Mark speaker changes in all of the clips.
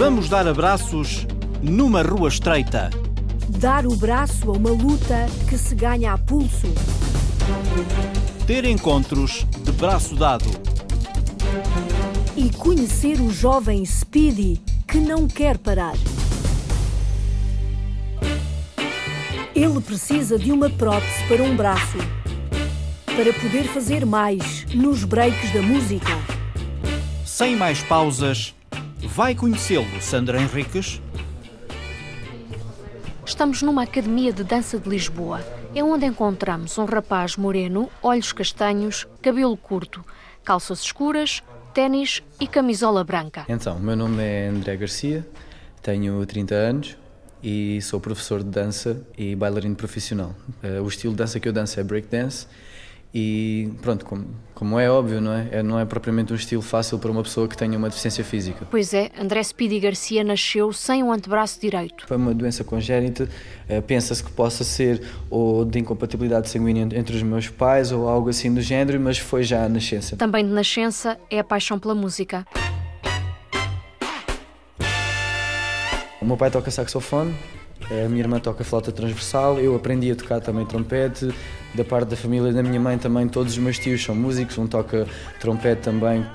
Speaker 1: Vamos dar abraços numa rua estreita.
Speaker 2: Dar o braço a uma luta que se ganha a pulso.
Speaker 1: Ter encontros de braço dado.
Speaker 2: E conhecer o jovem Speedy que não quer parar. Ele precisa de uma prótese para um braço. Para poder fazer mais nos breaks da música.
Speaker 1: Sem mais pausas, vai conhecê-lo, Sandra Henriques?
Speaker 3: Estamos numa academia de dança de Lisboa. É onde encontramos um rapaz moreno, olhos castanhos, cabelo curto, calças escuras, ténis e camisola branca.
Speaker 4: Então, meu nome é André Garcia, tenho 30 anos e sou professor de dança e bailarino profissional. Uh, o estilo de dança que eu danço é breakdance e pronto, como, como é óbvio, não é? é? Não é propriamente um estilo fácil para uma pessoa que tenha uma deficiência física.
Speaker 3: Pois é, André Speedy Garcia nasceu sem o antebraço direito.
Speaker 4: Foi uma doença congénita, uh, pensa-se que possa ser ou de incompatibilidade sanguínea entre os meus pais ou algo assim do género, mas foi já a nascença.
Speaker 3: Também de nascença é a paixão pela música.
Speaker 4: O meu pai toca saxofone, a minha irmã toca flauta transversal, eu aprendi a tocar também trompete. Da parte da família da minha mãe também, todos os meus tios são músicos, um toca trompete também,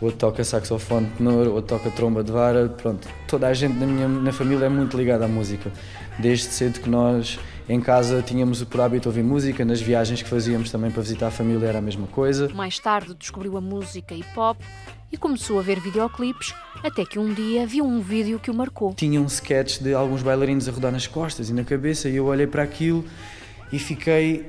Speaker 4: outro toca saxofone tenor, outro toca tromba de vara. Pronto, toda a gente na minha na família é muito ligada à música. Desde cedo que nós em casa tínhamos por hábito ouvir música, nas viagens que fazíamos também para visitar a família era a mesma coisa.
Speaker 3: Mais tarde descobriu a música hip hop e começou a ver videoclipes, até que um dia viu um vídeo que o marcou.
Speaker 4: Tinha um sketch de alguns bailarinos a rodar nas costas e na cabeça, e eu olhei para aquilo e fiquei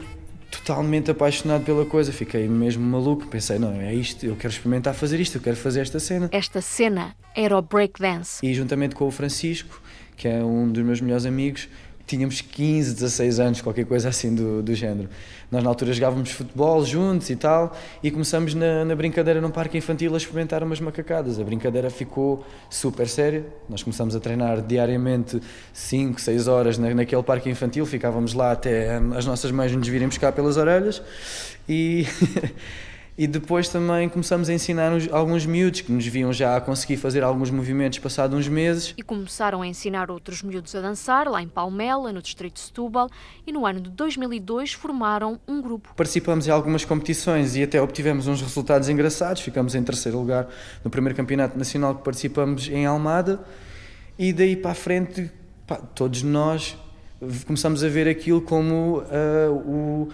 Speaker 4: totalmente apaixonado pela coisa, fiquei mesmo maluco. Pensei, não, é isto, eu quero experimentar fazer isto, eu quero fazer esta cena.
Speaker 3: Esta cena era o breakdance.
Speaker 4: E juntamente com o Francisco, que é um dos meus melhores amigos, tínhamos 15, 16 anos, qualquer coisa assim do, do género. Nós na altura jogávamos futebol juntos e tal, e começamos na, na, brincadeira num parque infantil a experimentar umas macacadas. A brincadeira ficou super séria. Nós começamos a treinar diariamente 5, 6 horas na, naquele parque infantil, ficávamos lá até as nossas mães nos virem buscar pelas orelhas e. E depois também começamos a ensinar alguns miúdos que nos viam já a conseguir fazer alguns movimentos passados uns meses.
Speaker 3: E começaram a ensinar outros miúdos a dançar, lá em Palmela, no distrito de Setúbal, e no ano de 2002 formaram um grupo.
Speaker 4: Participamos em algumas competições e até obtivemos uns resultados engraçados. Ficamos em terceiro lugar no primeiro campeonato nacional que participamos em Almada. E daí para a frente, pá, todos nós começamos a ver aquilo como uh, o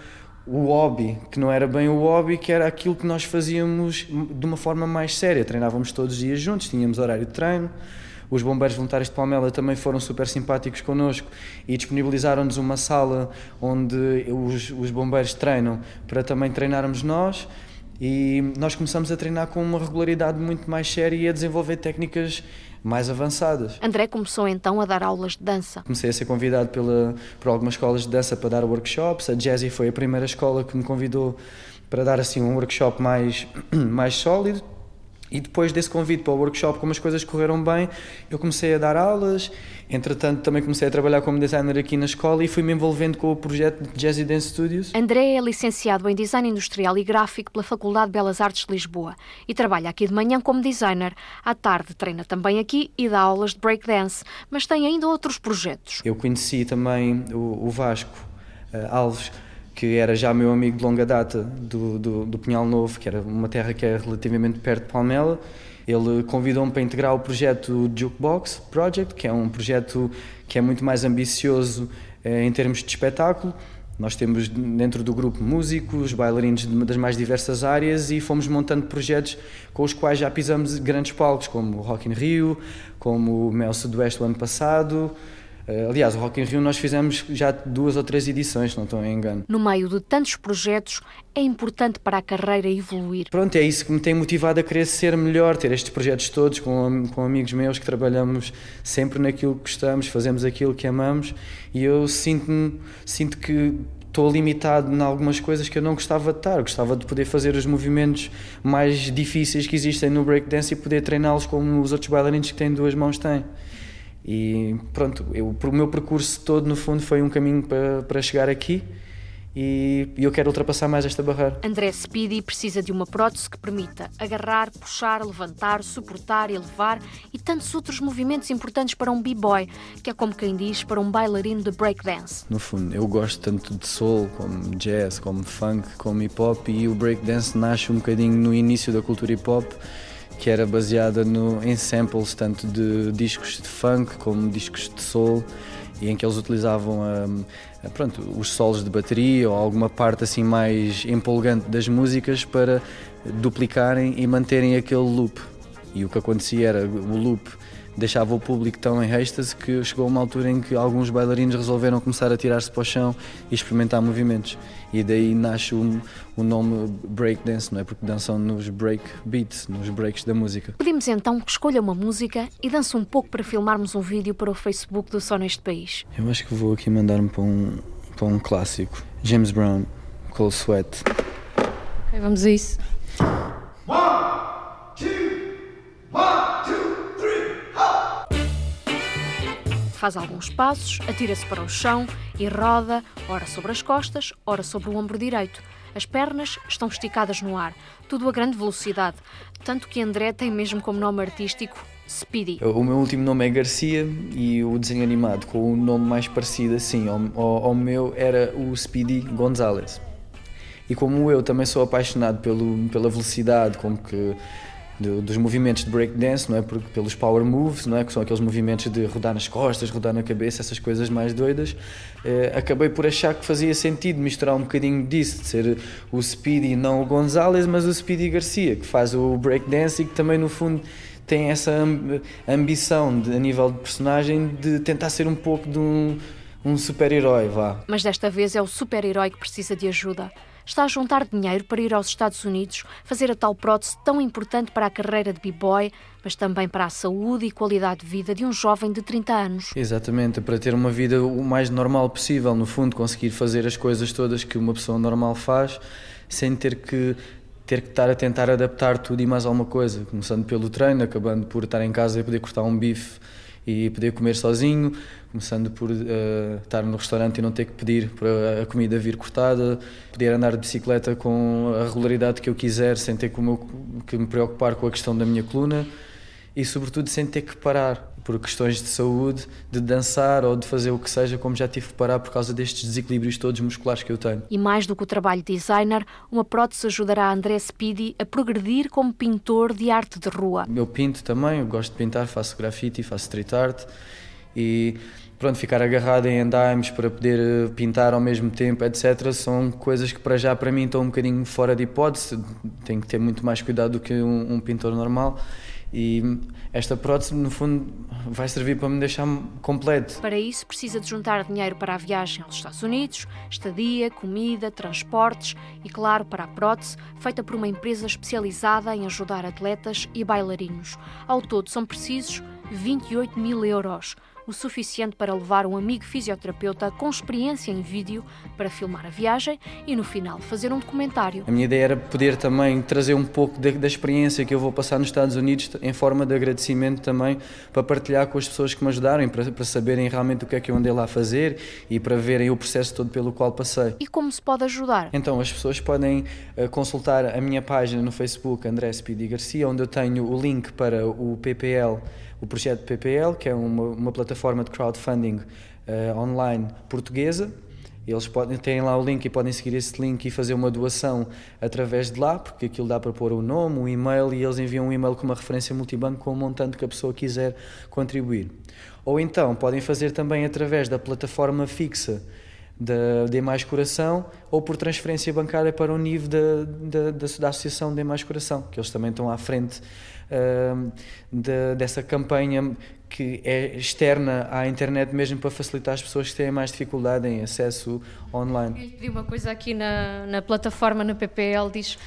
Speaker 4: o hobby, que não era bem o hobby, que era aquilo que nós fazíamos de uma forma mais séria. Treinávamos todos os dias juntos, tínhamos horário de treino. Os bombeiros voluntários de Palmela também foram super simpáticos connosco e disponibilizaram-nos uma sala onde os, os bombeiros treinam para também treinarmos nós. E nós começamos a treinar com uma regularidade muito mais séria e a desenvolver técnicas mais avançadas.
Speaker 3: André começou então a dar aulas de dança.
Speaker 4: Comecei a ser convidado pela, por algumas escolas de dança para dar workshops. A Jazzy foi a primeira escola que me convidou para dar assim um workshop mais, mais sólido. E depois desse convite para o workshop, como as coisas correram bem, eu comecei a dar aulas. Entretanto, também comecei a trabalhar como designer aqui na escola e fui-me envolvendo com o projeto de Jazzy Dance Studios.
Speaker 3: André é licenciado em Design Industrial e Gráfico pela Faculdade de Belas Artes de Lisboa e trabalha aqui de manhã como designer. À tarde treina também aqui e dá aulas de breakdance, mas tem ainda outros projetos.
Speaker 4: Eu conheci também o, o Vasco uh, Alves que era já meu amigo de longa data do, do, do Pinhal Novo, que era uma terra que é relativamente perto de Palmela. Ele convidou-me para integrar o projeto Jukebox Project, que é um projeto que é muito mais ambicioso eh, em termos de espetáculo. Nós temos dentro do grupo músicos, bailarinos das mais diversas áreas e fomos montando projetos com os quais já pisamos grandes palcos, como o Rock in Rio, como o Mel Sudoeste o ano passado, aliás, o Rock in Rio nós fizemos já duas ou três edições, se não estou em engano.
Speaker 3: No meio de tantos projetos, é importante para a carreira evoluir.
Speaker 4: Pronto, é isso que me tem motivado a querer ser melhor, ter estes projetos todos com, com amigos meus que trabalhamos sempre naquilo que gostamos, fazemos aquilo que amamos e eu sinto, sinto que estou limitado em algumas coisas que eu não gostava de estar. Eu gostava de poder fazer os movimentos mais difíceis que existem no breakdance e poder treiná-los como os outros bailarinos que têm duas mãos têm. E pronto, eu, o meu percurso todo, no fundo, foi um caminho para, para chegar aqui e eu quero ultrapassar mais esta barreira.
Speaker 3: André Speedy precisa de uma prótese que permita agarrar, puxar, levantar, suportar, elevar e tantos outros movimentos importantes para um b-boy, que é como quem diz, para um bailarino de breakdance.
Speaker 4: No fundo, eu gosto tanto de soul, como jazz, como funk, como hip hop e o breakdance nasce um bocadinho no início da cultura hip hop que era baseada no, em samples tanto de discos de funk como discos de soul e em que eles utilizavam um, pronto, os solos de bateria ou alguma parte assim mais empolgante das músicas para duplicarem e manterem aquele loop. E o que acontecia era o loop deixava o público tão em êxtase que chegou uma altura em que alguns bailarinos resolveram começar a tirar-se para o chão e experimentar movimentos. E daí nasce o, o nome breakdance, não é? Porque dançam nos break beats, nos breaks da música.
Speaker 3: Pedimos então que escolha uma música e dance um pouco para filmarmos um vídeo para o Facebook do Só Neste País.
Speaker 4: Eu acho que vou aqui mandar-me para um, para um clássico. James Brown, Cold Sweat.
Speaker 3: Ok, vamos a isso.
Speaker 5: One, two, one, two,
Speaker 3: Faz alguns passos, atira-se para o chão e roda, ora sobre as costas, ora sobre o ombro direito. As pernas estão esticadas no ar, tudo a grande velocidade, tanto que André tem mesmo como nome artístico Speedy.
Speaker 4: O meu último nome é Garcia e o desenho animado com o nome mais parecido assim ao, ao, ao meu era o Speedy Gonzalez. E como eu também sou apaixonado pelo, pela velocidade com que dos movimentos de breakdance, não é? Porque, pelos power moves, não é? Que são aqueles movimentos de rodar nas costas, rodar na cabeça, essas coisas mais doidas. Eh, acabei por achar que fazia sentido misturar um bocadinho disso, de ser o Speedy, não o Gonzalez, mas o Speedy Garcia, que faz o breakdance e que também, no fundo, tem essa ambição de, a nível de personagem de tentar ser um pouco de um, um super-herói, vá.
Speaker 3: Mas desta vez é o super-herói que precisa de ajuda está a juntar dinheiro para ir aos Estados Unidos fazer a tal prótese tão importante para a carreira de b-boy, mas também para a saúde e qualidade de vida de um jovem de 30 anos.
Speaker 4: Exatamente, para ter uma vida o mais normal possível, no fundo, conseguir fazer as coisas todas que uma pessoa normal faz, sem ter que ter que estar a tentar adaptar tudo e mais alguma coisa, começando pelo treino, acabando por estar em casa e poder cortar um bife e poder comer sozinho, começando por uh, estar no restaurante e não ter que pedir para a comida vir cortada, poder andar de bicicleta com a regularidade que eu quiser, sem ter que, me preocupar com a questão da minha coluna e, sobretudo, sem ter que parar por questões de saúde, de dançar ou de fazer o que seja, como já tive que parar por causa destes desequilíbrios todos musculares que eu tenho.
Speaker 3: E mais do que o trabalho de designer, uma prótese ajudará André Speedy a progredir como pintor de arte de rua.
Speaker 4: Eu pinto também, eu gosto de pintar, faço grafite, faço street art e pronto, ficar agarrado em andaimes para poder eh, pintar ao mesmo tempo, etc., são coisas que para já para mim estão um bocadinho fora de hipótese, tenho que ter muito mais cuidado do que um, um pintor normal e esta prótese, no fundo, vai servir para me deixar completo.
Speaker 3: Para isso, precisa de juntar dinheiro para a viagem aos Estados Unidos, estadia, comida, transportes e, claro, para a prótese, feita por uma empresa especializada em ajudar atletas e bailarinos. Ao todo, são precisos 28 mil euros o suficiente para levar um amigo fisioterapeuta com experiência em vídeo para filmar a viagem e, no final, fazer um documentário.
Speaker 4: A minha ideia era poder também trazer um pouco da, da experiência que eu vou passar nos Estados Unidos em forma de agradecimento também para partilhar com as pessoas que me ajudaram, para, para saberem realmente o que é que eu andei lá a fazer e para verem o processo todo pelo qual passei.
Speaker 3: E como se pode ajudar?
Speaker 4: Então, as pessoas podem uh, consultar a minha página no Facebook, André Speedy Garcia, onde eu tenho o link para o PPL o projeto PPL, que é uma, uma plataforma de crowdfunding uh, online portuguesa. Eles podem têm lá o link e podem seguir esse link e fazer uma doação através de lá, porque aquilo dá para pôr o nome, o e-mail e eles enviam um e-mail com uma referência multibanco com o montante que a pessoa quiser contribuir. Ou então podem fazer também através da plataforma fixa da de Mais Coração ou por transferência bancária para o nível da, da, da, da Associação de Mais Coração, que eles também estão à frente de, dessa campanha que é externa à internet mesmo para facilitar as pessoas que têm mais dificuldade em acesso online.
Speaker 3: Eu pedi uma coisa aqui na, na plataforma, na PPL, diz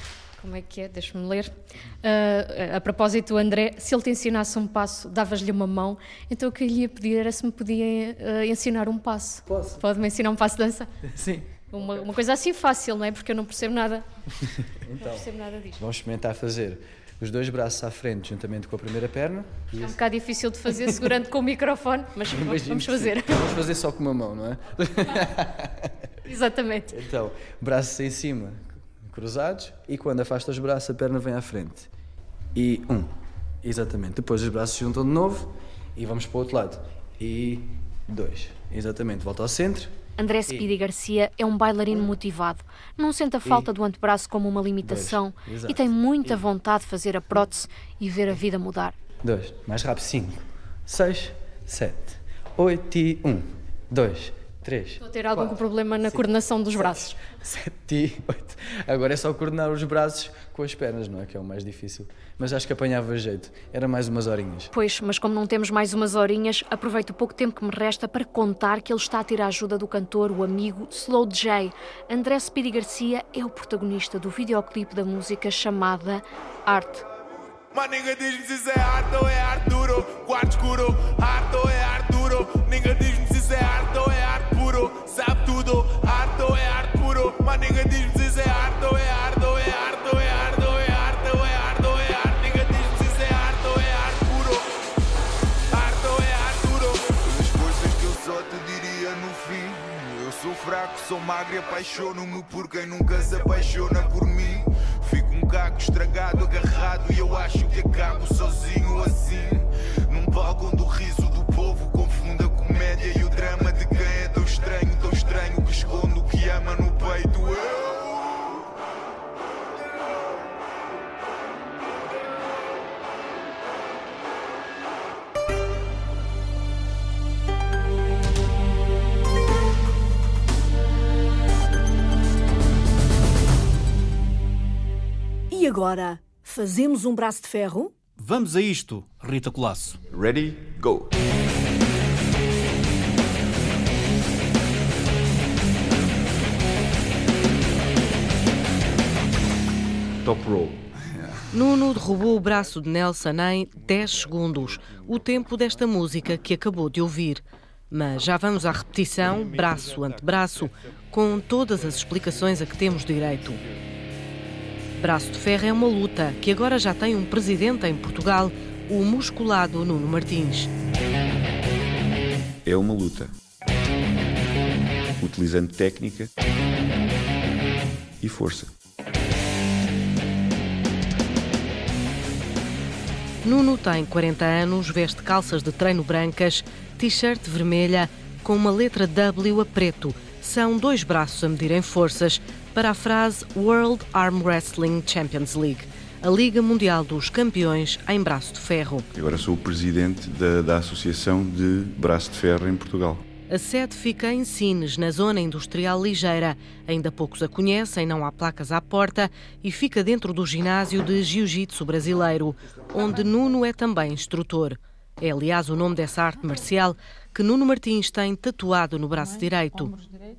Speaker 3: como é que é? Deixa-me ler. Uh, a propósito André, se ele te ensinasse um passo, davas-lhe uma mão, então o que eu lhe ia pedir era se me podia uh, ensinar um passo.
Speaker 4: Posso?
Speaker 3: Pode-me ensinar um passo de dança?
Speaker 4: Sim.
Speaker 3: Uma, uma, coisa assim fácil, não é? Porque eu não percebo nada.
Speaker 4: então,
Speaker 3: não percebo nada disto.
Speaker 4: Vamos experimentar fazer. Os dois braços à frente, juntamente com a primeira perna.
Speaker 3: É um bocado difícil de fazer segurando com o microfone, mas
Speaker 4: Imagino
Speaker 3: vamos fazer.
Speaker 4: Vamos fazer só com uma mão, não é?
Speaker 3: Exatamente.
Speaker 4: Então, braços em cima, cruzados, e quando afasta os braços, a perna vem à frente. E um. Exatamente. Depois os braços se juntam de novo e vamos para o outro lado. E dois. Exatamente. Volta ao centro.
Speaker 3: André Speedy Garcia é um bailarino motivado. Não sente a falta do antebraço como uma limitação e tem muita vontade de fazer a prótese e ver a vida mudar.
Speaker 4: Dois. Mais rápido. Cinco. Seis. Sete. Oito e um. Dois. Três.
Speaker 3: Estou a ter algum
Speaker 4: quatro,
Speaker 3: problema na
Speaker 4: cinco,
Speaker 3: coordenação dos braços.
Speaker 4: Sete e oito. Agora é só coordenar os braços com as pernas, não é? Que é o mais difícil. Mas acho que apanhava jeito. Era mais umas horinhas.
Speaker 3: Pois, mas como não temos mais umas horinhas, aproveito o pouco tempo que me resta para contar que ele está a ter a ajuda do cantor, o amigo Slow J. André Speedy Garcia é o protagonista do videoclipe da música chamada Arte.
Speaker 6: Mas ninguém diz-me se isso é arte ou é arte duro. Quarto escuro, arte ou é arte duro. Ninguém diz-me se isso é arte ou é arte puro. Sabe tudo, arte ou é arte puro. Mas ninguém diz-me magro e apaixono-me por quem nunca se apaixona por mim. Fico um caco estragado, agarrado e eu acho que acabo sozinho assim. Num palco onde o riso do povo confunde a comédia e o drama de quem é tão estranho, tão estranho que esconde o que ama no peito.
Speaker 2: E agora, fazemos um braço de ferro?
Speaker 1: Vamos a isto, Rita Colasso.
Speaker 7: Ready, go. Top roll.
Speaker 8: Nuno derrubou o braço de Nelson em 10 segundos, o tempo desta música que acabou de ouvir. Mas já vamos à repetição, braço ante braço, com todas as explicações a que temos direito. Braço de ferro é uma luta que agora já tem um presidente em Portugal, o musculado Nuno Martins.
Speaker 7: É uma luta. Utilizando técnica e força.
Speaker 8: Nuno tem 40 anos, veste calças de treino brancas, t-shirt vermelha com uma letra W a preto. São dois braços a medirem forças para a frase World Arm Wrestling Champions League, a Liga Mundial dos Campeões em Braço de Ferro.
Speaker 7: Agora sou o presidente da, da Associação de Braço de Ferro em Portugal.
Speaker 8: A sede fica em Sines, na zona industrial ligeira. Ainda poucos a conhecem, não há placas à porta e fica dentro do ginásio de Jiu-Jitsu brasileiro, onde Nuno é também instrutor. É, aliás, o nome dessa arte marcial que Nuno Martins tem tatuado no braço direito.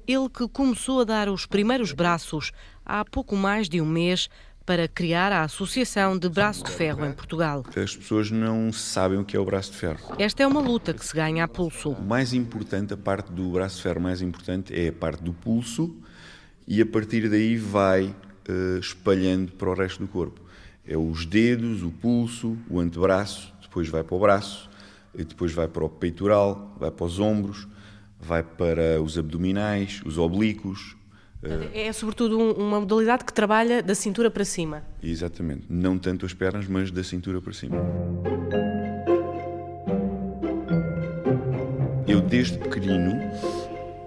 Speaker 8: Ele que começou a dar os primeiros braços há pouco mais de um mês para criar a Associação de Braço de Ferro em Portugal.
Speaker 7: As pessoas não sabem o que é o braço de ferro.
Speaker 8: Esta é uma luta que se ganha a pulso.
Speaker 7: O mais importante, a parte do braço de ferro mais importante é a parte do pulso e a partir daí vai eh, espalhando para o resto do corpo. É os dedos, o pulso, o antebraço, depois vai para o braço, e depois vai para o peitoral, vai para os ombros, vai para os abdominais, os oblíquos.
Speaker 9: É sobretudo um- uma modalidade que trabalha da cintura para cima.
Speaker 7: Exatamente. Não tanto as pernas, mas da cintura para cima. Eu, desde pequenino,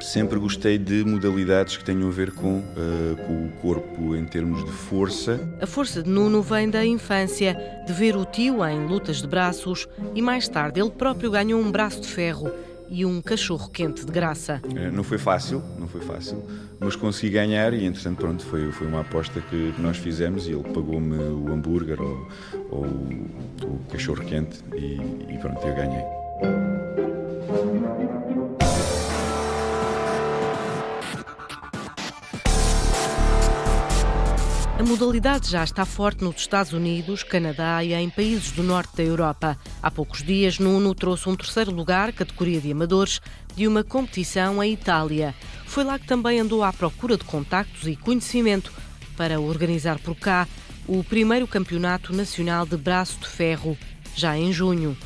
Speaker 7: sempre gostei de modalidades que tenham a ver com, eh, com o corpo em termos de força.
Speaker 8: A força de Nuno vem da infância, de ver o tio em lutas de braços e mais tarde ele próprio ganhou um braço de ferro e um cachorro quente de graça.
Speaker 7: Eh, Não foi fácil, não foi fácil, mas consegui ganhar e, entretanto, pronto, foi, foi uma aposta que nós fizemos e ele pagou-me o hambúrguer ou, ou o cachorro quente e, e pronto, eu ganhei.
Speaker 8: A modalidade já está forte nos Estados Unidos, Canadá e em países do norte da Europa. Há poucos dias, Nuno trouxe um terceiro lugar, categoria de amadores, de uma competição em Itália. Foi lá que também andou à procura de contactos e conhecimento para organizar por cá o primeiro campeonato nacional de braço de ferro, já em junho.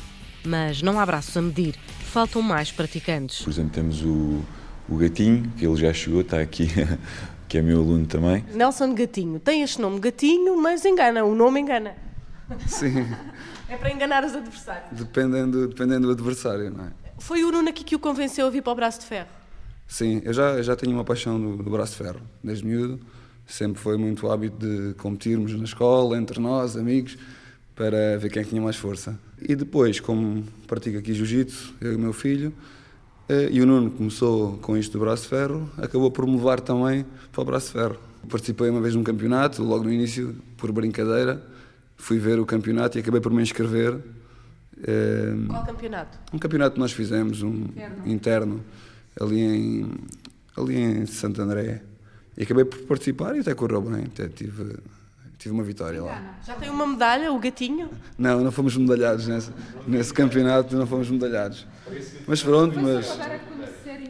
Speaker 8: Mas não há braços a medir, faltam mais praticantes.
Speaker 7: Por exemplo, temos o, o Gatinho, que ele já chegou, está aqui, que é meu aluno também.
Speaker 9: Nelson Gatinho. Tem este nome Gatinho, mas engana, o nome engana.
Speaker 10: Sim.
Speaker 9: É para enganar os adversários.
Speaker 10: Dependendo, dependendo do adversário, não é?
Speaker 9: Foi o Nuno aqui que o convenceu a vir para o braço de ferro?
Speaker 10: Sim, eu já, eu já tenho uma paixão do, do braço de ferro, desde miúdo. Sempre foi muito hábito de competirmos na escola, entre nós, amigos, para ver quem é tinha mais força. E depois, como pratico aqui jiu-jitsu, eu e o meu filho, e o Nuno começou com isto do braço de ferro, acabou por me levar também para o braço de ferro. Participei uma vez num campeonato, logo no início, por brincadeira, fui ver o campeonato e acabei por me inscrever.
Speaker 9: Qual campeonato?
Speaker 10: Um campeonato que nós fizemos, um interno, interno ali, em, ali em Santo André. E acabei por participar e até correu bem, até tive, tive uma vitória lá.
Speaker 9: Já tem uma medalha, o gatinho?
Speaker 10: Não, não fomos medalhados nesse, nesse campeonato, não fomos medalhados. Mas pronto, mas,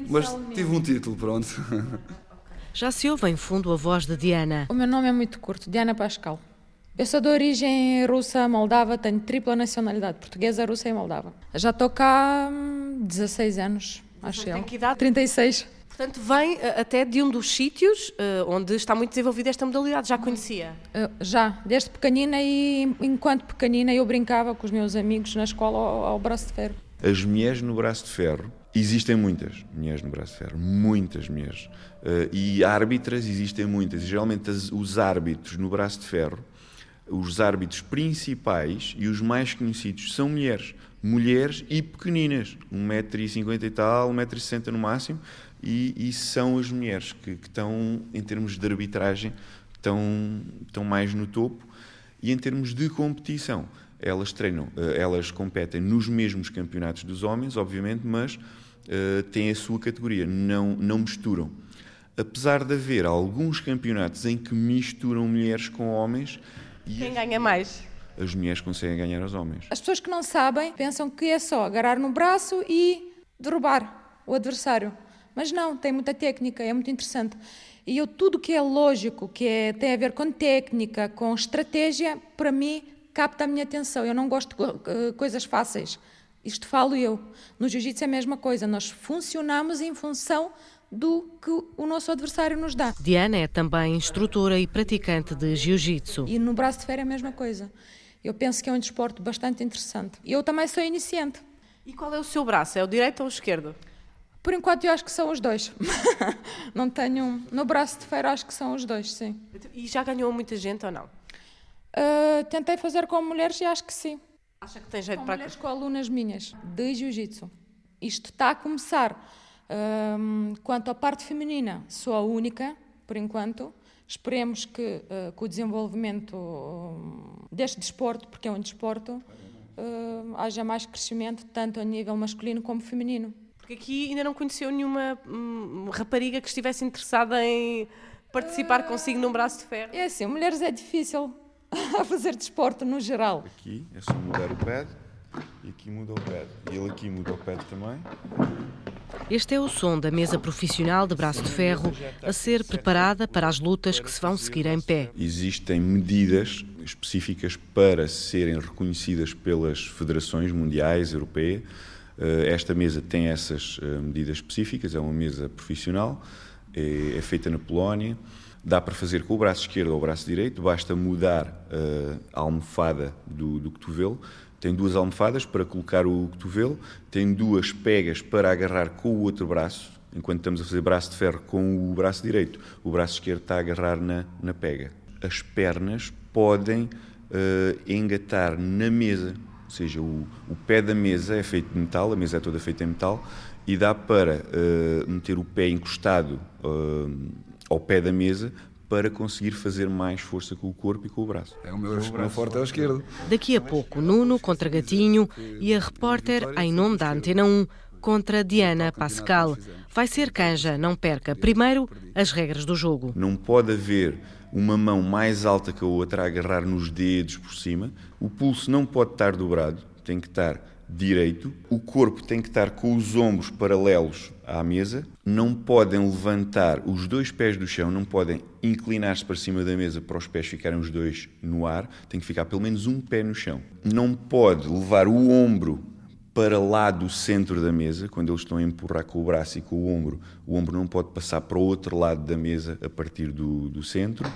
Speaker 10: mas tive um título, pronto.
Speaker 8: Já se ouve em fundo a voz de Diana.
Speaker 11: O meu nome é muito curto, Diana Pascal. Eu sou de origem russa, moldava, tenho tripla nacionalidade, portuguesa, russa e moldava. Já estou cá há 16 anos, acho eu.
Speaker 9: Tem que idade?
Speaker 11: 36.
Speaker 9: Portanto, vem uh, até de um dos sítios uh, onde está muito desenvolvida esta modalidade. Já conhecia?
Speaker 11: Uh, já, desde pequenina e enquanto pequenina eu brincava com os meus amigos na escola ao, ao braço de ferro.
Speaker 7: As mulheres no braço de ferro, existem muitas mulheres no braço de ferro, muitas mulheres. e árbitras existem muitas. E geralmente as, os árbitros no braço de ferro os árbitros principais e os mais conhecidos são mulheres. Mulheres e pequeninas, 1,50m e tal, 1,60m no máximo, e, e, são as mulheres que, que, estão, em termos de arbitragem, estão, estão mais no topo. E em termos de competição, elas treinam, eh, elas competem nos mesmos campeonatos dos homens, obviamente, mas uh, têm a sua categoria, não, não misturam. Apesar de haver alguns campeonatos em que misturam mulheres com homens,
Speaker 9: quem ganha mais?
Speaker 7: As mulheres conseguem ganhar aos homens.
Speaker 11: As pessoas que não sabem pensam que é só agarrar no braço e derrubar o adversário. Mas não, tem muita técnica, é muito interessante. E eu, tudo que é lógico, que é, tem a ver com técnica, com estratégia, para mim capta a minha atenção. Eu não gosto de coisas fáceis. Isto falo eu. No jiu-jitsu é a mesma coisa. Nós funcionamos em função do que o nosso adversário nos dá.
Speaker 8: Diana é também instrutora e praticante de jiu-jitsu.
Speaker 11: E no braço de ferro é a mesma coisa. Eu penso que é um desporto bastante interessante. Eu também sou iniciante.
Speaker 9: E qual é o seu braço? É o direito ou o esquerdo?
Speaker 11: Por enquanto eu acho que são os dois. não tenho. No braço de ferro acho que são os dois, sim.
Speaker 9: E já ganhou muita gente ou não?
Speaker 11: Uh, tentei fazer com mulheres e acho que sim.
Speaker 9: Acha que tem jeito
Speaker 11: com
Speaker 9: para.
Speaker 11: Mulheres com alunas minhas de jiu-jitsu. Isto está a começar. Um, quanto à parte feminina, sou a única, por enquanto. Esperemos que, uh, com o desenvolvimento uh, deste desporto, porque é um desporto, uh, haja mais crescimento, tanto a nível masculino como feminino.
Speaker 9: Porque aqui ainda não conheceu nenhuma hum, rapariga que estivesse interessada em participar consigo num braço de ferro?
Speaker 11: É assim, mulheres é difícil a fazer desporto no geral.
Speaker 7: Aqui é só mudar o pad e aqui muda o pad. E ele aqui muda o pad também.
Speaker 8: Este é o som da mesa profissional de braço de ferro a ser preparada para as lutas que se vão seguir em pé.
Speaker 7: Existem medidas específicas para serem reconhecidas pelas federações mundiais, europeias. Eh, esta mesa tem essas eh, medidas específicas, é uma mesa profissional, é, é feita na Polónia. Dá para fazer com o braço esquerdo ou o braço direito, basta mudar eh, a almofada do, do cotovelo tem duas almofadas para colocar o cotovelo, tem duas pegas para agarrar com o outro braço, enquanto estamos a fazer braço de ferro com o braço direito, o braço esquerdo está a agarrar na, na pega. As pernas podem uh, engatar na mesa, ou seja, o, o pé da mesa é feito de metal, a mesa é toda feita em metal, e dá para uh, meter o pé encostado uh, ao pé da mesa para conseguir fazer mais força com o corpo e com o braço.
Speaker 10: É o meu, o meu forte é o esquerdo.
Speaker 8: Daqui a pouco, Nuno contra Gatinho e a repórter, em nome da Antena 1, contra Diana Pascal. Vai ser canja, não perca. Primeiro, as regras do jogo.
Speaker 7: Não pode haver uma mão mais alta que a outra a agarrar nos dedos por cima. O pulso não pode estar dobrado, tem que estar direito, o corpo tem que estar com os ombros paralelos à mesa, não podem levantar os dois pés do chão, não podem inclinar-se para cima da mesa para os pés ficarem os dois no ar, tem que ficar pelo menos um pé no chão. Não pode levar o ombro para lá do centro da mesa, quando eles estão a empurrar com o braço e com o ombro, o ombro não pode passar para o outro lado da mesa a partir do, do centro.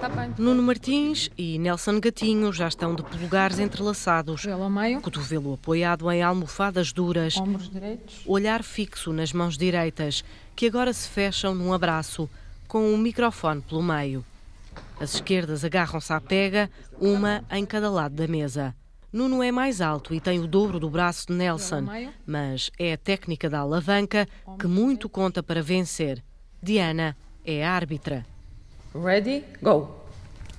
Speaker 8: Tá Nuno Martins e Nelson Gatinho já estão de polegares entrelaçados. Cotovelo apoiado em almofadas duras.
Speaker 11: Ombros direitos.
Speaker 8: Olhar fixo nas mãos direitas, que agora se fecham num abraço, com um microfone pelo meio. As esquerdas agarram-se à pega, uma em cada lado da mesa. Nuno é mais alto e tem o dobro do braço de Nelson, mas é a técnica da alavanca que muito conta para vencer. Diana é a árbitra.
Speaker 11: Ready, go.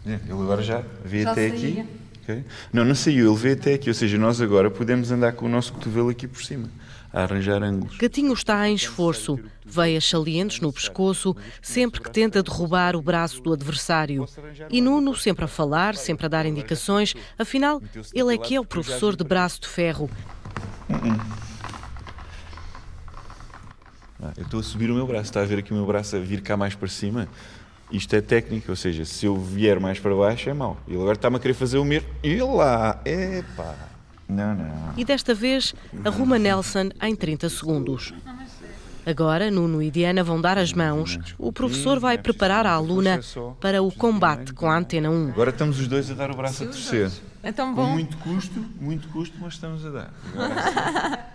Speaker 7: É, ele agora já já até saía. aqui. Okay. Não, não saiu, ele veio até aqui. Ou seja, nós agora podemos andar com o nosso cotovelo aqui por cima, a arranjar ângulos.
Speaker 8: Gatinho está em esforço, veias salientes no pescoço, sempre que tenta derrubar o braço do adversário. E Nuno sempre a falar, sempre a dar indicações. Afinal, ele é que é o professor de braço de ferro.
Speaker 7: Ah, eu estou a subir o meu braço, está a ver aqui o meu braço a vir cá mais para cima? Isto é técnica, ou seja, se eu vier mais para baixo é mau. Ele agora está-me a querer fazer o mesmo. E lá, epá. Não, não.
Speaker 8: E desta vez arruma Nelson em 30 segundos. Agora, Nuno e Diana vão dar as mãos. O professor vai preparar a aluna para o combate com a antena 1.
Speaker 7: Agora estamos os dois a dar o braço a torcer.
Speaker 11: Então
Speaker 7: Com muito custo, muito custo, mas estamos a dar. Agora...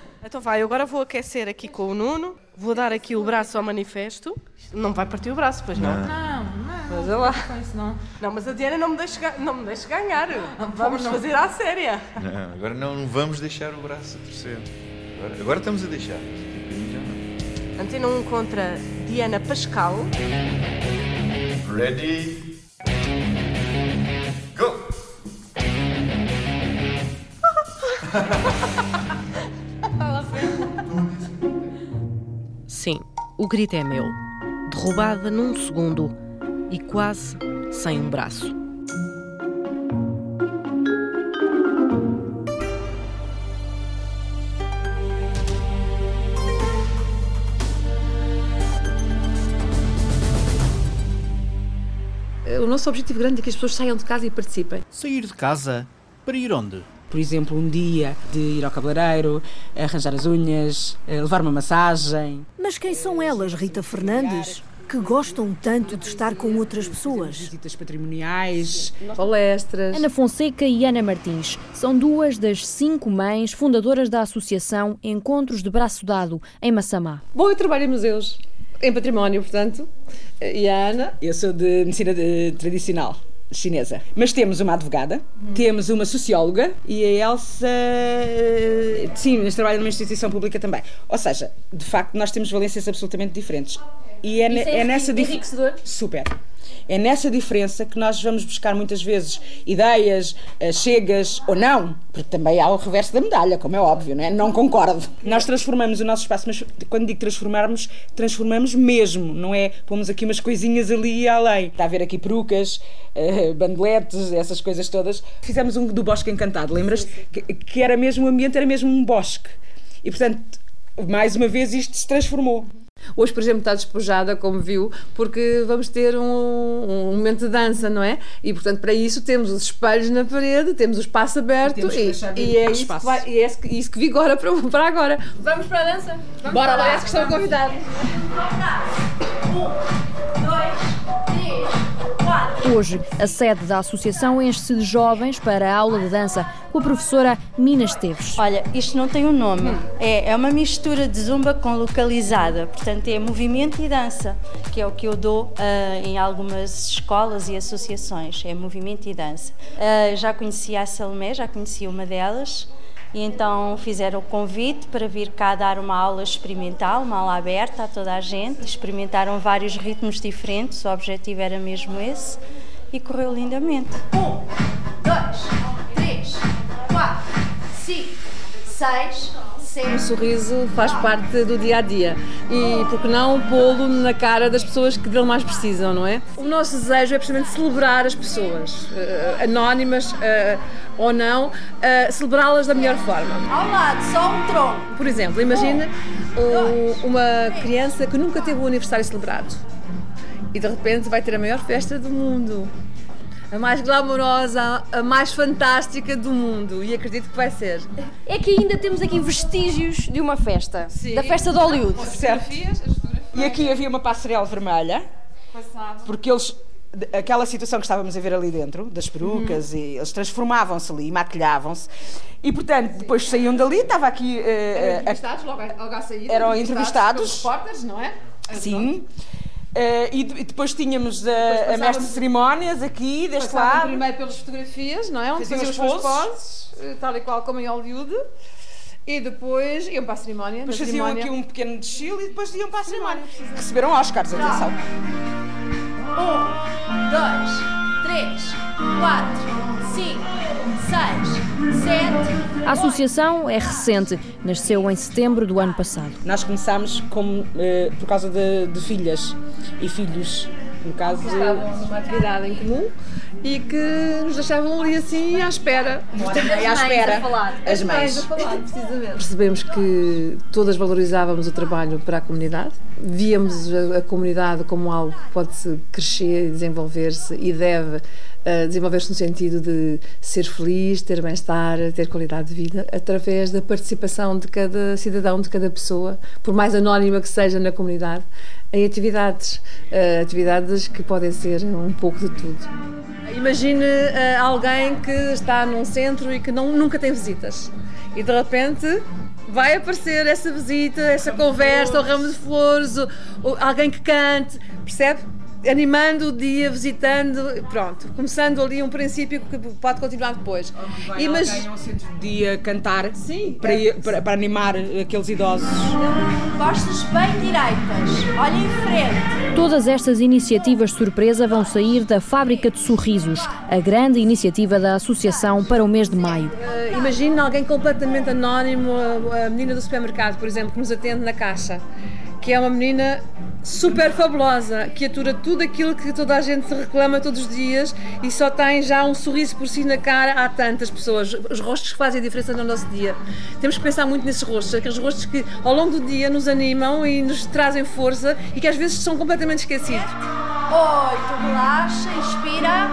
Speaker 9: Então vai, agora vou aquecer aqui com o Nuno, vou dar aqui o braço ao manifesto. Não vai partir o braço, pois não?
Speaker 11: Não, não.
Speaker 9: Mas é lá.
Speaker 11: Não.
Speaker 9: não, mas a Diana não me deixa, não me deixa ganhar. Vamos não. fazer à séria.
Speaker 7: Não, agora não, vamos deixar o braço a torcer. Agora, agora estamos a deixar.
Speaker 9: Antena 1 contra Diana Pascal.
Speaker 7: Ready? Go!
Speaker 8: Sim, o grito é meu. Derrubada num segundo e quase sem um braço.
Speaker 12: O nosso objetivo grande é que as pessoas saiam de casa e participem.
Speaker 1: Sair de casa para ir onde?
Speaker 12: por exemplo, um dia de ir ao cabeleireiro, arranjar as unhas, eh, levar uma massagem.
Speaker 2: Mas quem são elas, Rita Fernandes? Que gostam tanto de estar com outras pessoas.
Speaker 12: Visitas patrimoniais,
Speaker 9: palestras.
Speaker 3: Ana Fonseca e Ana Martins são duas das cinco mães fundadoras da Associação Encontros de Braço Dado, em Massamá.
Speaker 9: Bom, eu trabalho em museus, em património, portanto. E a Ana?
Speaker 12: Eu sou de medicina tradicional chinesa. Mas temos uma advogada, uhum. temos uma socióloga e a Elsa, eh, sim, mas trabalha numa instituição pública também. Ou seja, de facto, nós temos valências absolutamente diferentes.
Speaker 3: E é, é, é nessa diferença.
Speaker 12: Super. É nessa diferença que nós vamos buscar muitas vezes ideias, eh, chegas ou não, porque também há o reverso da medalha, como é óbvio, não é? Não concordo. Nós transformamos o nosso espaço, mas quando digo transformarmos, transformamos mesmo, não é? Pomos aqui umas coisinhas ali e além. Está a ver aqui perucas, uh, bandeletes, essas coisas todas. Fizemos um do Bosque Encantado, lembras? Que, que era mesmo, o ambiente era mesmo um bosque. E portanto, mais uma vez isto se transformou.
Speaker 9: Hoje, por exemplo, está despojada, como viu, porque vamos ter um, um, momento de dança, não é? E, portanto, para isso temos os espelhos na parede, temos o espaço aberto e, e, e é, isso que, vai, e é isso que vigora para, para agora.
Speaker 3: Vamos para a dança?
Speaker 9: Vamos Bora lá! Parece que estão convidados.
Speaker 3: Um, dois, três. Hoje, a sede da associação enche-se de jovens para a aula de dança com a professora Mina Esteves.
Speaker 13: Olha, isto não tem um nome. É, é uma mistura de zumba com localizada. Portanto, é movimento e dança, que é o que eu dou uh, em algumas escolas e associações. É movimento e dança. Uh, já conhecia a Salomé, já conhecia uma delas. E então fizeram o convite para vir cá dar uma aula experimental, uma aula aberta a toda a gente. Experimentaram vários ritmos diferentes, o objetivo era mesmo esse e correu lindamente.
Speaker 14: Um, dois, três, quatro, cinco, seis,
Speaker 9: o sorriso faz parte do dia a dia e, por que não, pô-lo na cara das pessoas que dele mais precisam, não é? O nosso desejo é precisamente celebrar as pessoas uh, anónimas, uh, ou não, uh, celebrá-las da melhor forma.
Speaker 14: Ao lado, só um tronco.
Speaker 9: Por exemplo, imagina um, uma criança que nunca teve o aniversário celebrado e de repente vai ter a maior festa do mundo. A mais glamourosa, a mais fantástica do mundo e acredito que vai ser.
Speaker 15: É que ainda temos aqui vestígios de uma festa, Sim. da festa de Hollywood.
Speaker 12: As fotografias, as fotografias. E aqui havia uma passarela vermelha, porque eles aquela situação que estávamos a ver ali dentro, das perucas, uhum. e eles transformavam-se ali, maquilhavam-se. E, portanto, depois saíam dali, estava aqui. Uh,
Speaker 9: eram entrevistados logo, logo à saída.
Speaker 12: Eram entrevistados.
Speaker 9: repórteres, não é?
Speaker 12: Sim. Uh, e, e, depois tínhamos a, a mestre de cerimónias aqui, deste lado.
Speaker 9: primeiro pelas fotografias, não é? Onde faziam as suas poses, eh, tal e qual como em Hollywood. E depois iam para a cerimónia.
Speaker 12: Depois faziam cerimónia. aqui um pequeno desfile e depois iam para a cerimónia. Receberam Oscars, atenção.
Speaker 14: Um, dois, três, quatro, cinco, seis.
Speaker 2: A associação é recente, nasceu em setembro do ano passado.
Speaker 12: Nós começámos como, eh, por causa de, de filhas e filhos no caso
Speaker 9: estavam numa atividade em comum e que nos deixavam ali assim à espera.
Speaker 15: Também à espera.
Speaker 9: As mães. a falar, precisamente. Percebemos que todas valorizávamos o trabalho para a comunidade, víamos a, a comunidade como algo que pode crescer, desenvolver-se e deve uh, desenvolver-se no sentido de ser feliz, ter bem-estar, ter qualidade de vida, através da participação de cada cidadão, de cada pessoa, por mais anónima que seja na comunidade, em atividades, uh, atividades que podem ser um pouco de tudo. Imagine uh, alguém que está num centro e que não, nunca tem visitas e de repente vai aparecer essa visita, essa conversa, o ramo de flores, o, o, alguém que cante, percebe? Animando o dia, visitando, pronto, começando ali um princípio que pode continuar depois.
Speaker 12: Vai e mas alguém ao centro de dia cantar Sim, para, é. para, para, animar aqueles idosos.
Speaker 14: Costas bem direitas, olha em frente.
Speaker 2: Todas estas iniciativas de surpresa vão sair da Fábrica de Sorrisos, a grande iniciativa da Associação para o mês de maio.
Speaker 9: Uh, Imagina alguém completamente anónimo, a, a menina do supermercado, por exemplo, que nos atende na caixa que é uma menina super fabulosa, que atura tudo aquilo que toda a gente reclama todos os dias e só tem já um sorriso por si na cara. Há tantas pessoas, os rostos que fazem a diferença no nosso dia. Temos que pensar muito nesses rostos, aqueles rostos que ao longo do dia nos animam e nos trazem força e que às vezes são completamente esquecidos.
Speaker 14: Oito, relaxa, inspira.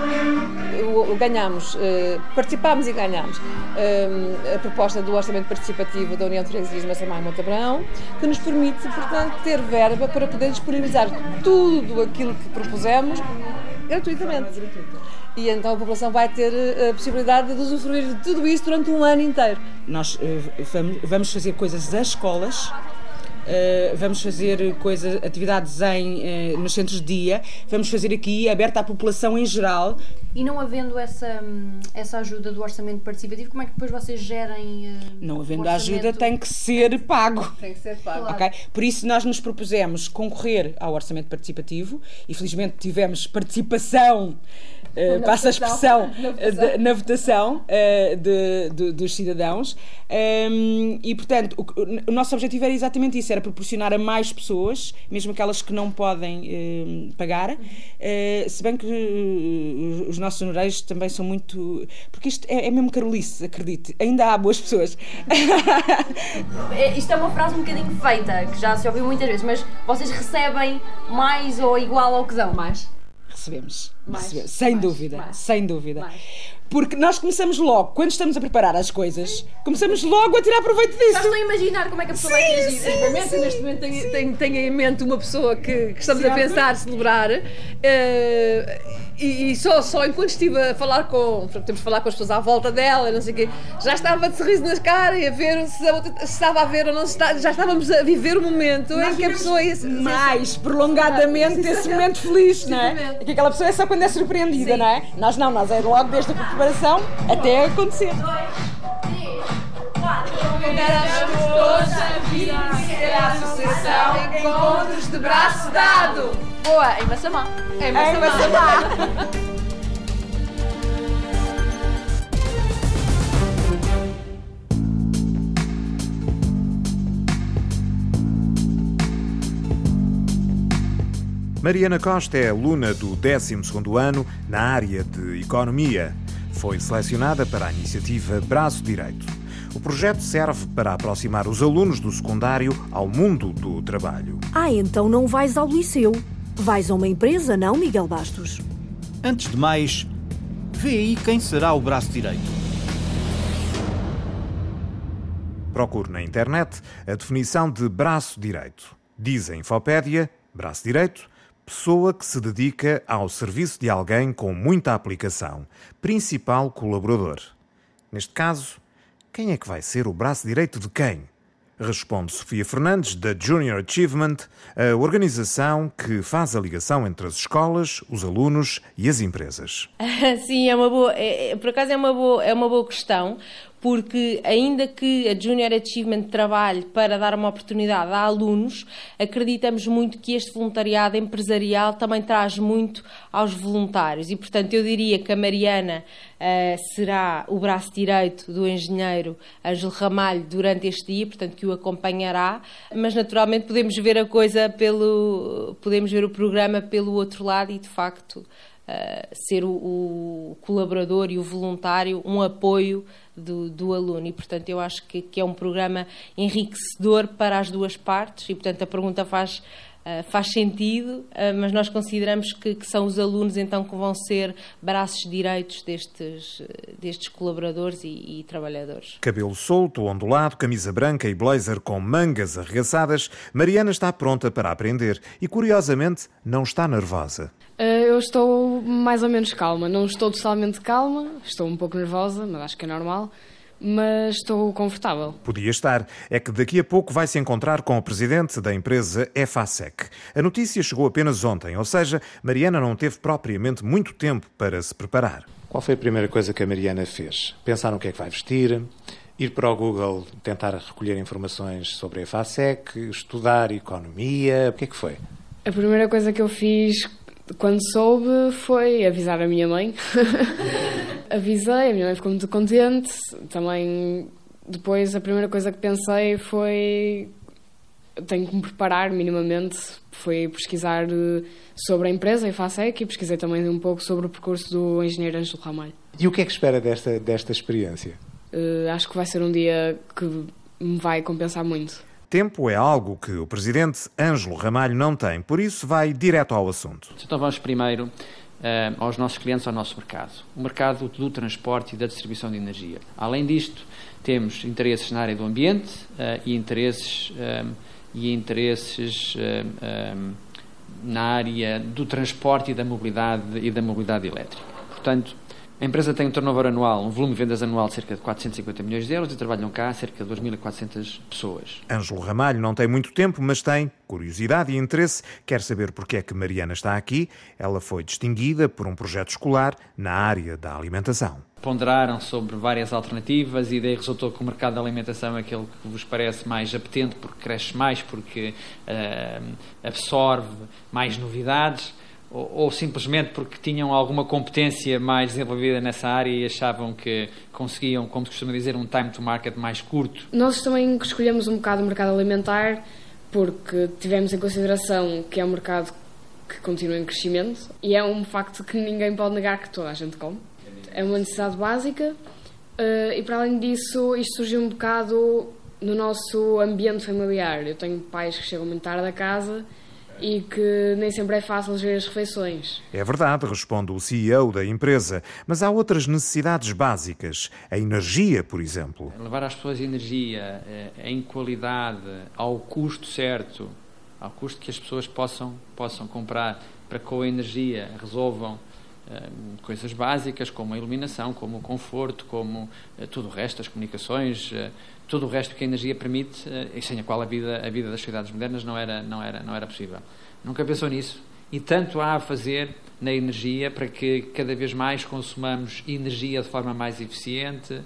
Speaker 9: Ganhamos, eh, participámos e ganhámos eh, a proposta do Orçamento Participativo da União de Freguesias Massamá e Montabrão, que nos permite, portanto, ter verba para poder disponibilizar tudo aquilo que propusemos gratuitamente. E então a população vai ter eh, a possibilidade de usufruir de tudo isso durante um ano inteiro.
Speaker 12: Nós vamos fazer coisas das escolas Uh, vamos fazer coisas, atividades em, uh, nos centros de dia, vamos fazer aqui aberta à população em geral.
Speaker 15: E não havendo essa, essa ajuda do orçamento participativo, como é que depois vocês gerem? Uh,
Speaker 12: não havendo a ajuda, tem que ser pago.
Speaker 9: Tem que ser pago.
Speaker 12: Claro. Okay? Por isso, nós nos propusemos concorrer ao orçamento participativo e felizmente tivemos participação uh, passa a expressão na votação, de, na votação uh, de, de, dos cidadãos. Um, ehm, e, portanto, o, o, nosso objetivo era exatamente isso: era proporcionar a mais pessoas, mesmo aquelas que não podem uh, pagar, se bem que os nossos honorários também são muito. Porque isto é, é mesmo carolice, acredite, ainda há boas pessoas.
Speaker 15: É, isto é uma frase um bocadinho feita, que já se ouviu muitas vezes, mas vocês recebem mais ou igual ao que dão?
Speaker 12: Mais recebemos. Mais. Sem mais, dúvida, mais, sem dúvida. Porque nós começamos logo, quando estamos a preparar as coisas, começamos logo a tirar proveito disso. Já
Speaker 15: estou a imaginar como é que a pessoa sim, vai reagir.
Speaker 9: Sim, sim. Neste momento tenho, tenho, tenho, em mente uma pessoa que, que estamos certo. a pensar celebrar. Uh, e, e, só, só enquanto estive a falar com. Temos de falar com as pessoas à volta dela, não sei o quê, já estava de sorriso nas caras e a ver se, se, estava a ver ou não se está, já estávamos a viver o momento Nós em que a pessoa ia.
Speaker 12: Mais prolongadamente esse momento feliz, não é? Que aquela pessoa é só quando é surpreendida, Sim. não é? Nós não, nós é logo desde a preparação até acontecer.
Speaker 14: Convidamos todos a vir a Associação Encontros de Braço Dado.
Speaker 15: Boa, em Massamá.
Speaker 9: Em Massamá.
Speaker 16: Mariana Costa é aluna do 12º ano na área de Economia. foi selecionada para a iniciativa Braço Direito. O projeto serve para aproximar os alunos do secundário ao mundo do trabalho.
Speaker 2: Ah, então não vais ao liceu. Vais a uma empresa, não, Miguel Bastos?
Speaker 1: Antes de mais, vê aí quem será o braço direito.
Speaker 16: Procure na internet a definição de braço direito. Diz a Infopédia, braço direito, pessoa que se dedica ao serviço de alguém com muita aplicação, principal colaborador. Neste caso, quem é que vai ser o braço direito de quem? Responde Sofia Fernandes, da Junior Achievement, a organização que faz a ligação entre as escolas, os alunos e as empresas.
Speaker 17: Sim, é uma boa, é, por acaso é uma boa, é uma boa questão, porque ainda que a Junior Achievement trabalhe para dar uma oportunidade a alunos, acreditamos muito que este voluntariado empresarial também traz muito aos voluntários. E, portanto, eu diria que a Mariana uh, será o braço direito do engenheiro Ângelo Ramalho durante este dia, portanto, que o acompanhará, mas naturalmente podemos ver a coisa pelo, podemos ver o programa pelo outro lado e, de facto, Uh, ser o, o, colaborador e o voluntário um apoio do, do aluno. E, portanto, eu acho que, que, é um programa enriquecedor para as duas partes e, portanto, a pergunta faz. Uh, faz sentido, uh, mas nós consideramos que, que, são os alunos então que vão ser braços direitos destes, destes colaboradores e, e trabalhadores.
Speaker 16: Cabelo solto, ondulado, camisa branca e blazer com mangas arregaçadas, Mariana está pronta para aprender e, curiosamente, não está nervosa.
Speaker 18: Eh, eu estou mais ou menos calma. Não estou totalmente calma, estou um pouco nervosa, mas acho que é normal. Mas estou confortável.
Speaker 16: Podia estar. É que daqui a pouco vai se encontrar com o presidente da empresa EFASEC. A notícia chegou apenas ontem, ou seja, Mariana não teve propriamente muito tempo para se preparar.
Speaker 19: Qual foi a primeira coisa que a Mariana fez? Pensar no que é que vai vestir, ir para o Google tentar recolher informações sobre a EFASEC, estudar economia, o que é que foi?
Speaker 18: A primeira coisa que eu fiz quando soube foi avisar a minha mãe. Avisei, a minha mãe ficou muito contente. Também depois a primeira coisa que pensei foi tenho que me preparar minimamente. Foi pesquisar eh, sobre a empresa em FASEC e pesquisei também um pouco sobre o percurso do engenheiro Ângelo Ramalho.
Speaker 19: E o que é que espera desta, desta experiência?
Speaker 18: Uh, acho que vai ser um dia que me vai compensar muito.
Speaker 16: Tempo é algo que o presidente Ângelo Ramalho não tem, por isso vai direto ao assunto.
Speaker 20: Então vamos primeiro uh, aos nossos clientes, ao nosso mercado. O mercado do transporte e da distribuição de energia. Além disto, temos interesses na área do ambiente uh, e interesses, um, e interesses na área do transporte e da mobilidade e da mobilidade elétrica. Portanto, a empresa tem um turnover anual, um volume de vendas anual de cerca de 450 milhões de euros e trabalham cá cerca de 2.400 pessoas.
Speaker 16: Ângelo Ramalho não tem muito tempo, mas tem curiosidade e interesse. Quer saber porque é que Mariana está aqui. Ela foi distinguida por um projeto escolar na área da alimentação.
Speaker 20: Ponderaram sobre várias alternativas e daí resultou que o mercado da alimentação é aquele que vos parece mais apetente porque cresce mais, porque uh, absorve mais novidades ou, ou, simplesmente porque tinham alguma competência mais desenvolvida nessa área e achavam que conseguiam, como se costuma dizer, um time to market mais curto?
Speaker 18: Nós também escolhemos um bocado o mercado alimentar porque tivemos em consideração que é um mercado que continua em crescimento e é um facto que ninguém pode negar que toda a gente come. É uma necessidade básica uh, e, para além disso, isto surgiu um bocado no nosso ambiente familiar. Eu tenho pais que chegam muito tarde a casa e que nem sempre é fácil gerir as refeições.
Speaker 16: É verdade, responde o CEO da empresa, mas há outras necessidades básicas. A energia, por exemplo.
Speaker 20: Levar às pessoas energia eh, em qualidade, ao custo certo, ao custo que as pessoas possam, possam comprar para que com a energia resolvam eh, coisas básicas como a iluminação, como o conforto, como uh, tudo o resto, as comunicações, tudo o resto que a energia permite e sem a qual a vida, a vida das sociedades modernas não era, não, era, não era possível. Nunca pensou nisso? E tanto há a fazer na energia para que cada vez mais consumamos energia de forma mais eficiente,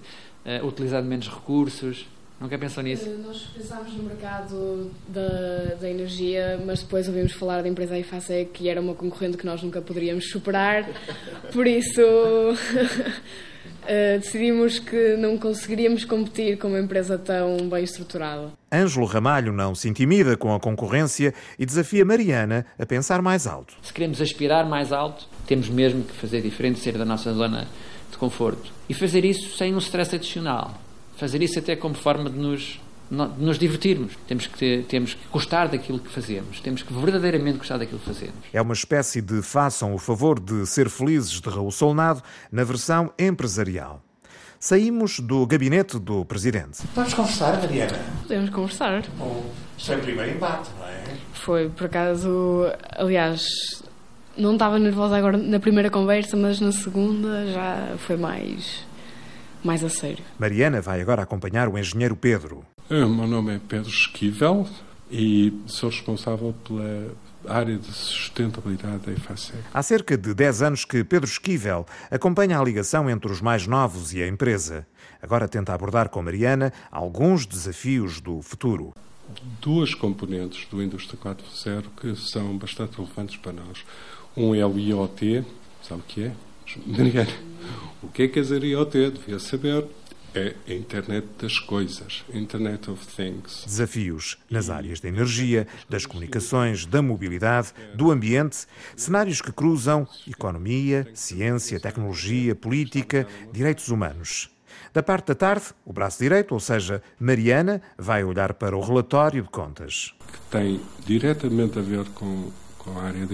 Speaker 20: utilizando menos recursos, Nunca pensou nisso?
Speaker 18: Nós pensámos no mercado da, da energia, mas depois ouvimos falar da empresa IFACE, que era uma concorrente que nós nunca poderíamos superar, por isso uh, decidimos que não conseguiríamos competir com uma empresa tão bem estruturada.
Speaker 16: Ângelo Ramalho não se intimida com a concorrência e desafia Mariana a pensar mais alto.
Speaker 20: Se queremos aspirar mais alto, temos mesmo que fazer diferente, sair da nossa zona de conforto. E fazer isso sem um stress adicional. Fazer isso até como forma de nos nos divertirmos. Temos que, ter, temos que gostar daquilo que fazemos. Temos que verdadeiramente gostar daquilo que fazemos.
Speaker 16: É uma espécie de façam o favor de ser felizes de Raul Solnado na versão empresarial. Saímos do gabinete do presidente.
Speaker 19: Vamos conversar, Mariana?
Speaker 18: Podemos conversar.
Speaker 19: Bom, foi o primeiro embate, não é?
Speaker 18: Foi, por acaso, aliás, não estava nervosa agora na primeira conversa, mas na segunda já foi mais, mais a sério.
Speaker 16: Mariana vai agora acompanhar o engenheiro Pedro.
Speaker 21: O meu nome é Pedro Esquivel e sou responsável pela área de sustentabilidade da IFASEC.
Speaker 16: Há cerca de 10 anos que Pedro Esquivel acompanha a ligação entre os mais novos e a empresa. Agora tenta abordar com Mariana alguns desafios do futuro.
Speaker 21: Duas componentes do Indústria 4.0 que são bastante relevantes para nós. Um é o IoT, sabe o que é? Mariana, o que é que é dizer IoT? Devia saber é a Internet das Coisas, Internet of Things.
Speaker 16: Desafios nas áreas da energia, das comunicações, da mobilidade, do ambiente, cenários que cruzam economia, ciência, tecnologia, política, direitos humanos. Da parte da tarde, o braço direito, ou seja, Mariana, vai olhar para o relatório de contas.
Speaker 21: Que tem diretamente a ver com com a área.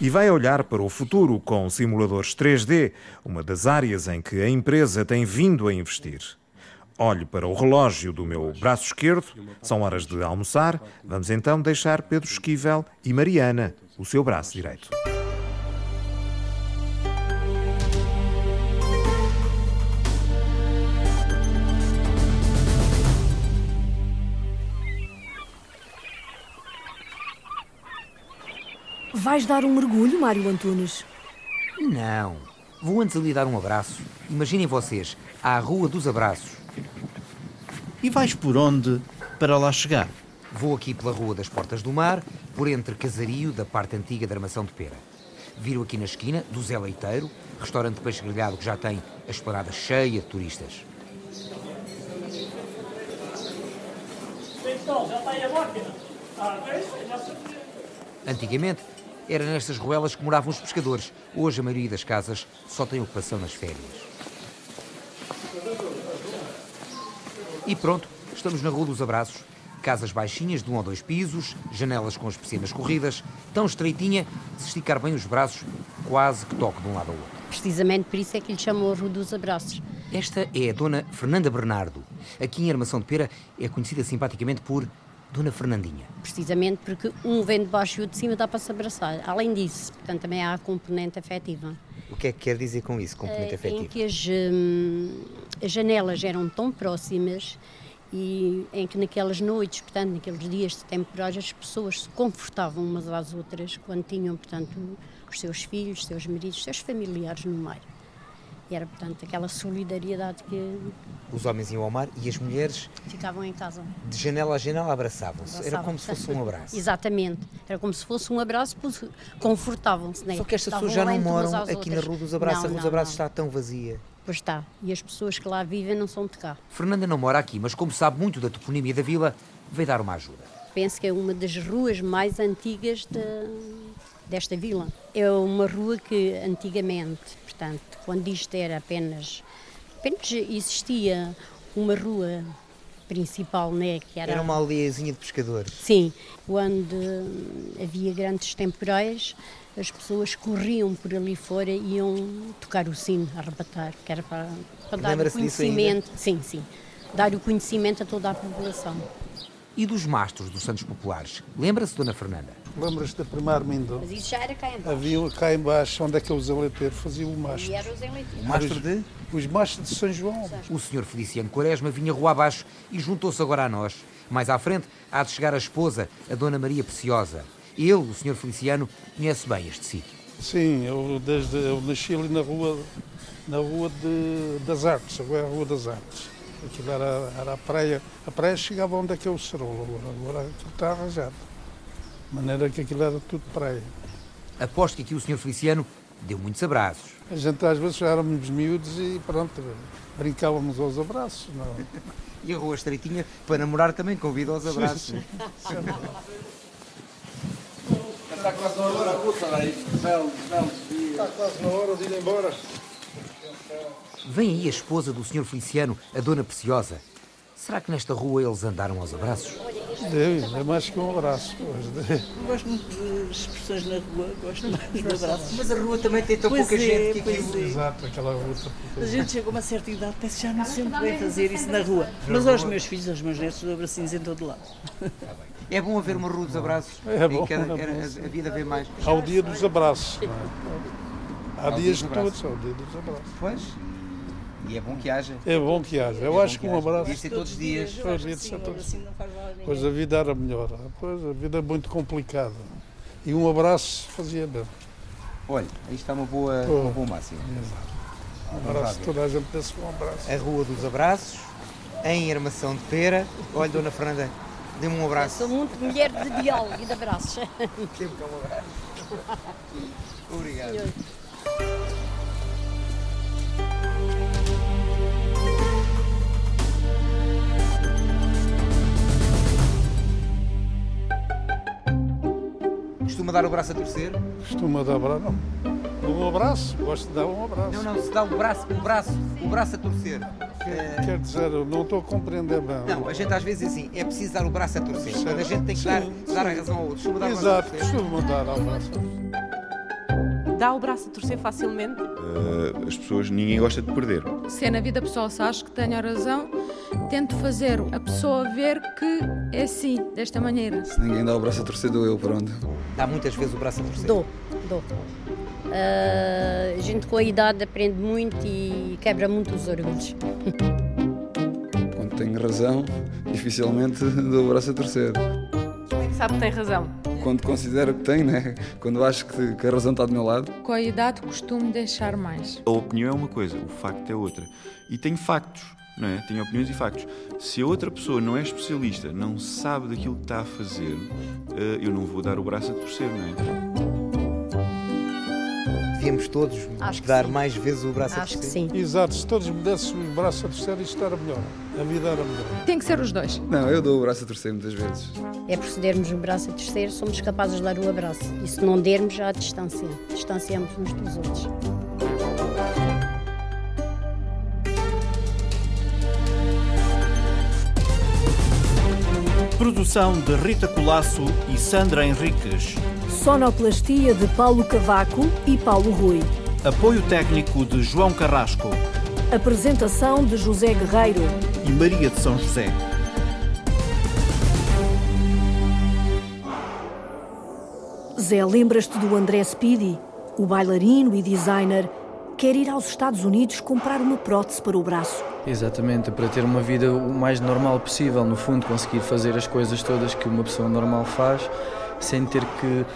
Speaker 16: E vai olhar para o futuro com simuladores 3D, uma das áreas em que a empresa tem vindo a investir. Olho para o relógio do meu braço esquerdo, são horas de almoçar. Vamos então deixar Pedro Esquivel e Mariana, o seu braço direito.
Speaker 2: Vais dar um mergulho, Mário Antunes?
Speaker 22: Não. Vou antes ali dar um abraço. Imaginem vocês, à Rua dos Abraços.
Speaker 1: E vais por onde para lá chegar?
Speaker 22: Vou aqui pela Rua das Portas do Mar, por entre Casario da parte antiga da Armação de Pera. Viro aqui na esquina do Zé Leiteiro, restaurante de peixe grelhado que já tem a esplanada cheia de turistas. Antigamente, era nestas ruelas que moravam os pescadores. Hoje, a maioria das casas só tem ocupação nas férias. E pronto, estamos na Rua dos Abraços. Casas baixinhas de um ou dois pisos, janelas com as persianas corridas, tão estreitinha, se esticar bem os braços, quase que toque de um lado ao outro.
Speaker 23: Precisamente por isso é que lhe chamou a Rua dos Abraços.
Speaker 22: Esta é a Dona Fernanda Bernardo. Aqui em Armação de Pera é conhecida simpaticamente por Dona Fernandinha.
Speaker 23: Precisamente porque um vem de baixo e o de cima dá para se abraçar. Além disso, portanto, também há a componente afetiva.
Speaker 22: O que é que quer dizer com isso, componente afetivo?
Speaker 23: Em que as, hum, as janelas eram tão próximas e em que naquelas noites, portanto, naqueles dias de temporais, as pessoas se confortavam umas às outras quando tinham, portanto, os seus filhos, seus maridos, seus familiares no mar. E era, portanto, aquela solidariedade que.
Speaker 22: Os homens iam ao mar e as mulheres.
Speaker 23: Ficavam em casa.
Speaker 22: De janela a janela abraçavam-se. Abraçavam era como se fosse um abraço.
Speaker 23: Exatamente. Era como se fosse um abraço, confortavam-se. Né?
Speaker 22: Só que estas pessoas já não moram aqui outras. na Rua dos Abraços. Não, a Rua dos Abraços está tão vazia.
Speaker 23: Pois está. E as pessoas que lá vivem não são de cá.
Speaker 22: Fernanda não mora aqui, mas como sabe muito da toponímia da vila, veio dar uma ajuda.
Speaker 23: Penso que é uma das ruas mais antigas de, desta vila. É uma rua que antigamente, portanto, quando isto era apenas, apenas existia uma rua principal, né, que era...
Speaker 22: Era uma aldeiazinha de pescadores.
Speaker 23: Sim, quando havia grandes temporais, as pessoas corriam por ali fora e iam tocar o sino, arrebatar, que era para, para dar o conhecimento. Sim, sim. Dar o conhecimento a toda a população.
Speaker 22: E dos mastros dos Santos Populares? Lembra-se, Dona Fernanda?
Speaker 24: Lembras da primeira Mindô?
Speaker 23: Mas isso já era cá embaixo.
Speaker 24: Havia cá embaixo, onde é que os eleiteiros faziam o mastro.
Speaker 23: E eram os eleiteiros.
Speaker 22: O mastro de?
Speaker 24: Os mastros de São João.
Speaker 22: O senhor Feliciano Quaresma vinha rua abaixo e juntou-se agora a nós. Mais à frente há de chegar a esposa, a Dona Maria Preciosa. Ele, o senhor Feliciano, conhece bem este sítio.
Speaker 24: Sim, eu, desde, eu nasci ali na rua, na rua de, das Artes, agora é a Rua das Artes. Aquilo era, era a praia. A praia chegava onde é que é o Cerolo, agora, agora aquilo está arranjado. De maneira que aquilo era tudo praia.
Speaker 22: Aposto que aqui o senhor Feliciano deu muitos abraços.
Speaker 24: A gente às vezes já éramos miúdos e pronto, brincávamos aos abraços. Não?
Speaker 22: e a rua estreitinha para namorar também convida aos abraços. Sim, sim.
Speaker 24: Está quase na hora, puta aí. Está quase na hora de ir embora.
Speaker 25: Vem aí a esposa do Sr. Feliciano, a Dona Preciosa. Será que nesta rua eles andaram aos abraços?
Speaker 24: Deve, é mais que um abraço.
Speaker 26: Gosto muito de expressões na rua, gosto mais de abraços.
Speaker 25: Mas a rua também tem tão
Speaker 26: pois
Speaker 25: pouca
Speaker 26: é,
Speaker 25: gente que aquilo...
Speaker 26: é.
Speaker 24: Exato, aquela rua.
Speaker 26: A gente chega a uma certa idade, pensa já não sempre bem fazer isso na rua. Mas aos meus filhos, aos meus netos, dou abracinhos em todo lado.
Speaker 25: É bom haver uma rua dos abraços.
Speaker 24: É bom.
Speaker 25: Cada-
Speaker 24: é
Speaker 25: era-
Speaker 24: bom.
Speaker 25: a vida vê mais.
Speaker 24: Há o dia dos abraços. é? Há dias de todos, há o dia dos abraços.
Speaker 25: Pois. E é bom que haja.
Speaker 24: É bom que haja. Eu
Speaker 25: bom
Speaker 24: acho que
Speaker 25: que
Speaker 24: um abraço.
Speaker 25: Devia ser todos os dias.
Speaker 26: Eu que
Speaker 24: todos-
Speaker 26: ninguém.
Speaker 24: Pois a vida era melhor. Pois a vida é muito complicada. E um abraço fazia bem.
Speaker 25: Olha, aí está uma boa,
Speaker 24: Pô.
Speaker 25: uma boa máxima.
Speaker 24: Um abraço, toda a gente desse um abraço.
Speaker 25: A Rua dos Abraços, em Armação de Pera. Olha, Dona Fernanda, dê-me um abraço.
Speaker 23: Sou muito mulher de diálogo e de abraços.
Speaker 25: Dê-me cá um abraço. Obrigado. Costuma dar o braço a torcer?
Speaker 24: Costuma dar abraço. Não. Um abraço, gosto de dar um abraço.
Speaker 25: Não, não, se dá o braço, o braço, o braço a torcer.
Speaker 24: Quer, quer dizer, não estou a compreender bem.
Speaker 25: Não, a gente às vezes assim, é preciso dar o braço a torcer. Quando a gente tem que
Speaker 24: Sim,
Speaker 25: dar,
Speaker 24: sim.
Speaker 25: dar a razão ao outro. Costuma dar o braço a
Speaker 24: Exato,
Speaker 25: torcer.
Speaker 27: Dá o braço a torcer facilmente?
Speaker 7: Eh, as pessoas, ninguém gosta de perder.
Speaker 11: Se é na vida pessoal, se acho que tenho razão, tento fazer a pessoa ver que é assim, desta maneira.
Speaker 10: Se ninguém dá o braço a torcer, dou eu, pronto.
Speaker 25: Dá muitas vezes o braço a torcer.
Speaker 23: Dou, dou. Ah, a gente com a idade aprende muito e quebra muito os orgulhos.
Speaker 10: Quando tenho razão, dificilmente dou o braço a torcer.
Speaker 27: Sabe que tem razão?
Speaker 10: Quando considero que tenho, né? Quando acho que, que a razão está do meu lado.
Speaker 11: Com a idade costumo deixar mais.
Speaker 7: A opinião é uma coisa, o facto é outra. E tenho factos, não é? Tenho opiniões e factos. Se a outra pessoa não é especialista, não sabe daquilo que está a fazer, eh, eu não vou dar o braço a torcer, não é?
Speaker 25: Devíamos todos
Speaker 23: Acho que
Speaker 25: dar mais vezes o braço a
Speaker 23: Acho que
Speaker 25: torcer.
Speaker 23: sim.
Speaker 24: Exato, se todos me dessem os braços a torcer, isto era melhor. A vida era melhor.
Speaker 11: Tem que ser os dois.
Speaker 10: Não, eu dou o braço a torcer muitas vezes.
Speaker 23: É por cedermos o braço a terceiro, somos capazes de dar o abraço. E se não dermos, já a distância. Distanciamos uns dos outros.
Speaker 1: Produção de Rita Colasso e Sandra Henriques.
Speaker 2: Sonoplastia de Paulo Cavaco e Paulo Rui.
Speaker 1: Apoio técnico de João Carrasco
Speaker 2: Apresentação de José Guerreiro.
Speaker 1: e Maria de São José.
Speaker 2: Zé, lembras-te do André Speedy? O bailarino e designer quer ir aos Estados Unidos comprar uma prótese para o braço.
Speaker 4: Exatamente, para ter uma vida o mais normal possível, no fundo, conseguir fazer as coisas todas que uma pessoa normal faz, sem ter que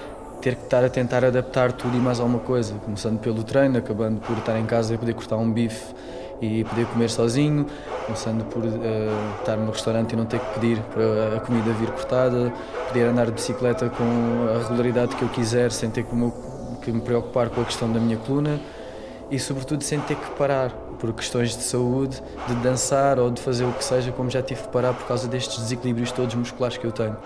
Speaker 4: ter que estar a tentar adaptar tudo e mais alguma coisa, começando pelo treino, acabando por estar em casa e poder cortar um bife e poder comer sozinho, começando por eh, estar no restaurante e não ter que pedir para a comida vir cortada, poder andar de bicicleta com a regularidade que eu quiser, sem ter que me, que me preocupar com a questão da minha coluna e sobretudo sem ter que parar por questões de saúde, de dançar ou de fazer o que seja, como já tive que parar por causa destes desequilíbrios todos musculares que eu tenho.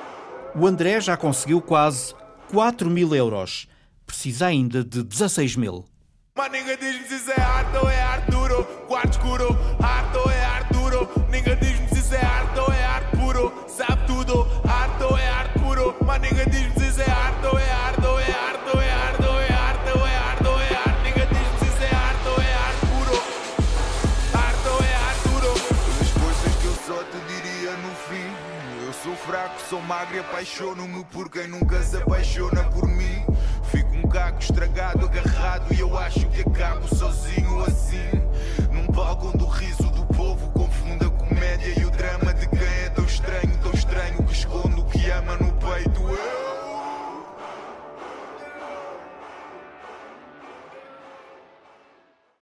Speaker 1: O André já conseguiu quase 4 mil euros. Precisa ainda de 16 mil.
Speaker 6: Mas ninguém diz-me se isso é arte ou é Arturo. Quarto escuro, arte ou é Arturo. Ninguém diz-me se isso é arte ou é arte puro. Sabe tudo, arte ou é arte puro. Mas ninguém diz-me se isso é arte ou é arte ou é arte ou é arte ou é arte ou é arte ou é arte. Ninguém diz-me se isso é arte ou é arte puro. Arte ou é Arturo. As coisas que eu só te diria no fim. Eu sou fraco, sou magro e apaixono-me por quem nunca se apaixona por mim macaco estragado, agarrado. E eu acho que acabo sozinho assim, num balcão do riso